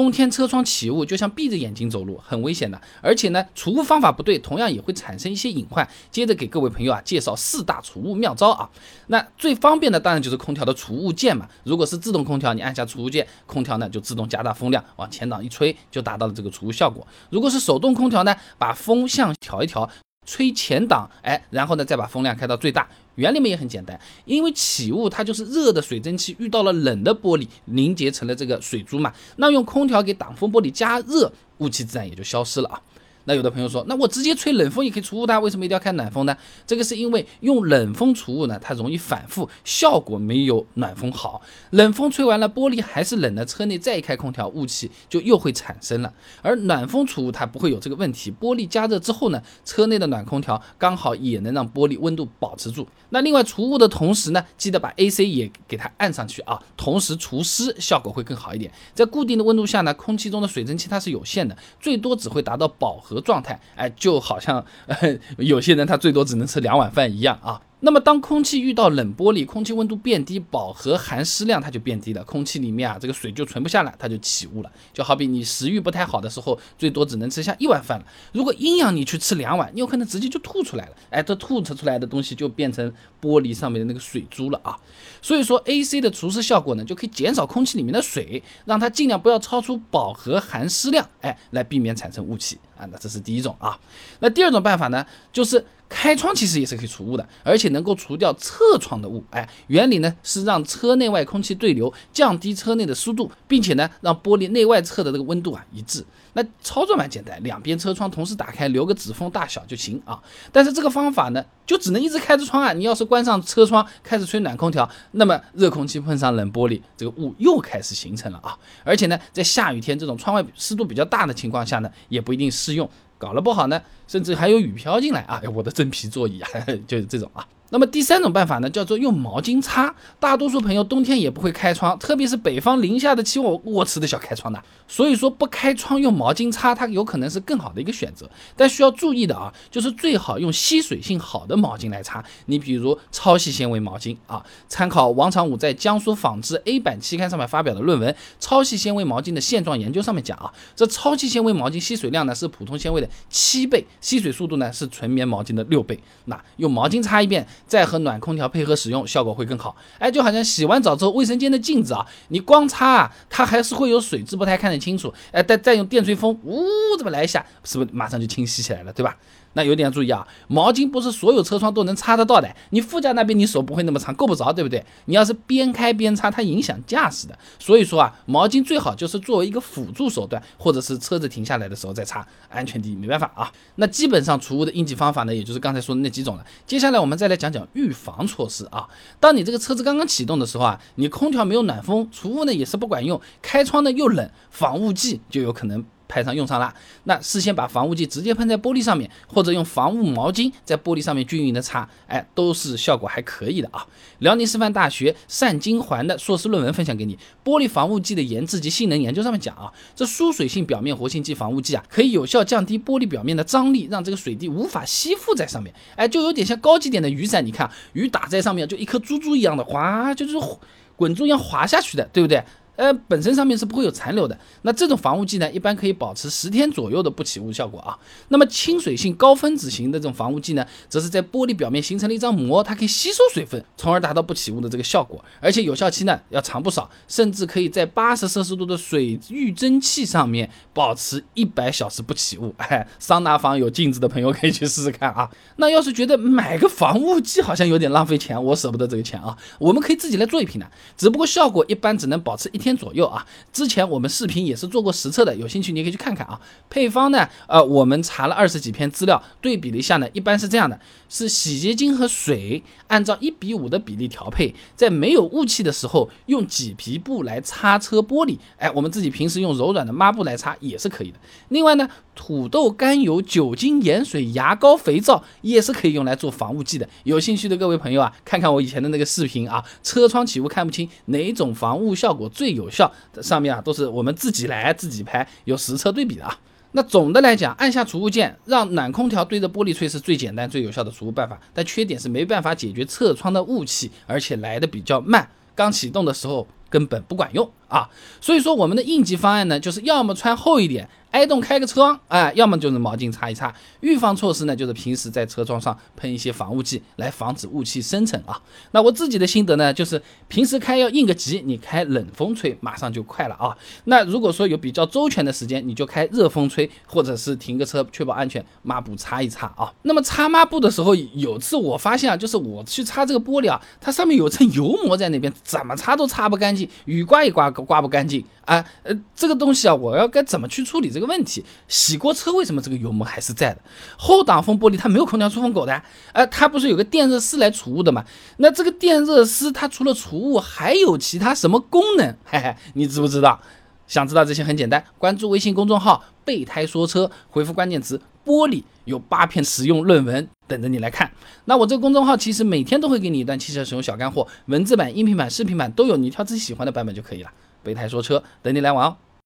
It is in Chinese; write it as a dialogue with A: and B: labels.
A: 冬天车窗起雾就像闭着眼睛走路，很危险的。而且呢，除雾方法不对，同样也会产生一些隐患。接着给各位朋友啊介绍四大除雾妙招啊。那最方便的当然就是空调的除雾键嘛。如果是自动空调，你按下除雾键，空调呢就自动加大风量，往前挡一吹，就达到了这个除雾效果。如果是手动空调呢，把风向调一调。吹前挡，哎，然后呢，再把风量开到最大。原理嘛也很简单，因为起雾它就是热的水蒸气遇到了冷的玻璃，凝结成了这个水珠嘛。那用空调给挡风玻璃加热，雾气自然也就消失了啊。那有的朋友说，那我直接吹冷风也可以除雾的，为什么一定要开暖风呢？这个是因为用冷风除雾呢，它容易反复，效果没有暖风好。冷风吹完了，玻璃还是冷的，车内再一开空调，雾气就又会产生了。而暖风除雾它不会有这个问题，玻璃加热之后呢，车内的暖空调刚好也能让玻璃温度保持住。那另外除雾的同时呢，记得把 AC 也给它按上去啊，同时除湿效果会更好一点。在固定的温度下呢，空气中的水蒸气它是有限的，最多只会达到饱和。和状态，哎，就好像有些人他最多只能吃两碗饭一样啊。那么，当空气遇到冷玻璃，空气温度变低，饱和含湿量它就变低了，空气里面啊，这个水就存不下了，它就起雾了。就好比你食欲不太好的时候，最多只能吃下一碗饭了。如果阴阳你去吃两碗，你有可能直接就吐出来了。哎，这吐出来的东西就变成玻璃上面的那个水珠了啊。所以说，AC 的除湿效果呢，就可以减少空气里面的水，让它尽量不要超出饱和含湿量，哎，来避免产生雾气啊。那这是第一种啊。那第二种办法呢，就是。开窗其实也是可以除雾的，而且能够除掉侧窗的雾。哎，原理呢是让车内外空气对流，降低车内的湿度，并且呢让玻璃内外侧的这个温度啊一致。那操作蛮简单，两边车窗同时打开，留个指缝大小就行啊。但是这个方法呢，就只能一直开着窗啊。你要是关上车窗，开始吹暖空调，那么热空气碰上冷玻璃，这个雾又开始形成了啊。而且呢，在下雨天这种窗外湿度比较大的情况下呢，也不一定适用。搞了不好呢，甚至还有雨飘进来啊！我的真皮座椅啊，就是这种啊。那么第三种办法呢，叫做用毛巾擦。大多数朋友冬天也不会开窗，特别是北方零下的气温，我吃得消开窗的。所以说不开窗用毛巾擦，它有可能是更好的一个选择。但需要注意的啊，就是最好用吸水性好的毛巾来擦。你比如超细纤维毛巾啊，参考王长武在江苏纺织 A 版期刊上面发表的论文《超细纤维毛巾的现状研究》上面讲啊，这超细纤维毛巾吸水量呢是普通纤维的七倍，吸水速度呢是纯棉毛巾的六倍。那用毛巾擦一遍。再和暖空调配合使用，效果会更好。哎，就好像洗完澡之后，卫生间的镜子啊，你光擦啊，它还是会有水渍，不太看得清楚。哎，再再用电吹风，呜，这么来一下，是不是马上就清晰起来了，对吧？那有点要注意啊，毛巾不是所有车窗都能擦得到的。你副驾那边你手不会那么长，够不着，对不对？你要是边开边擦，它影响驾驶的。所以说啊，毛巾最好就是作为一个辅助手段，或者是车子停下来的时候再擦，安全第一，没办法啊。那基本上除雾的应急方法呢，也就是刚才说的那几种了。接下来我们再来讲讲预防措施啊。当你这个车子刚刚启动的时候啊，你空调没有暖风，除雾呢也是不管用，开窗呢又冷，防雾剂就有可能。派上用场了。那事先把防雾剂直接喷在玻璃上面，或者用防雾毛巾在玻璃上面均匀的擦，哎，都是效果还可以的啊。辽宁师范大学单金环的硕士论文分享给你，《玻璃防雾剂的研制及性能研究》上面讲啊，这疏水性表面活性剂防雾剂啊，可以有效降低玻璃表面的张力，让这个水滴无法吸附在上面，哎，就有点像高级点的雨伞，你看雨打在上面就一颗珠珠一样的滑，就是滚珠一样滑下去的，对不对？呃，本身上面是不会有残留的。那这种防雾剂呢，一般可以保持十天左右的不起雾效果啊。那么亲水性高分子型的这种防雾剂呢，则是在玻璃表面形成了一张膜，它可以吸收水分，从而达到不起雾的这个效果。而且有效期呢要长不少，甚至可以在八十摄氏度的水浴蒸汽上面保持一百小时不起雾。哎，桑拿房有镜子的朋友可以去试试看啊。那要是觉得买个防雾剂好像有点浪费钱，我舍不得这个钱啊，我们可以自己来做一瓶的，只不过效果一般只能保持一天。左右啊，之前我们视频也是做过实测的，有兴趣你可以去看看啊。配方呢，呃，我们查了二十几篇资料，对比了一下呢，一般是这样的：是洗洁精和水按照一比五的比例调配，在没有雾气的时候用麂皮布来擦车玻璃，哎，我们自己平时用柔软的抹布来擦也是可以的。另外呢，土豆甘油、酒精、盐水、牙膏、肥皂也是可以用来做防雾剂的。有兴趣的各位朋友啊，看看我以前的那个视频啊，车窗起雾看不清，哪种防雾效果最有？有效，上面啊都是我们自己来自己拍，有实车对比的啊。那总的来讲，按下储物键，让暖空调对着玻璃吹是最简单、最有效的储物办法。但缺点是没办法解决侧窗的雾气，而且来的比较慢，刚启动的时候根本不管用。啊。所以说我们的应急方案呢，就是要么穿厚一点。挨冻开个窗，哎，要么就是毛巾擦一擦。预防措施呢，就是平时在车窗上喷一些防雾剂，来防止雾气生成啊。那我自己的心得呢，就是平时开要应个急，你开冷风吹，马上就快了啊。那如果说有比较周全的时间，你就开热风吹，或者是停个车，确保安全，抹布擦一擦啊。那么擦抹布的时候，有次我发现啊，就是我去擦这个玻璃啊，它上面有层油膜在那边，怎么擦都擦不干净，雨刮也刮刮不干净啊。呃，这个东西啊，我要该怎么去处理这？个问题，洗过车为什么这个油膜还是在的？后挡风玻璃它没有空调出风口的，呃，它不是有个电热丝来除雾的吗？那这个电热丝它除了除雾，还有其他什么功能？嘿嘿，你知不知道？想知道这些很简单，关注微信公众号“备胎说车”，回复关键词“玻璃”，有八篇实用论文等着你来看。那我这个公众号其实每天都会给你一段汽车使用小干货，文字版、音频版、视频版都有，你挑自己喜欢的版本就可以了。备胎说车，等你来玩哦。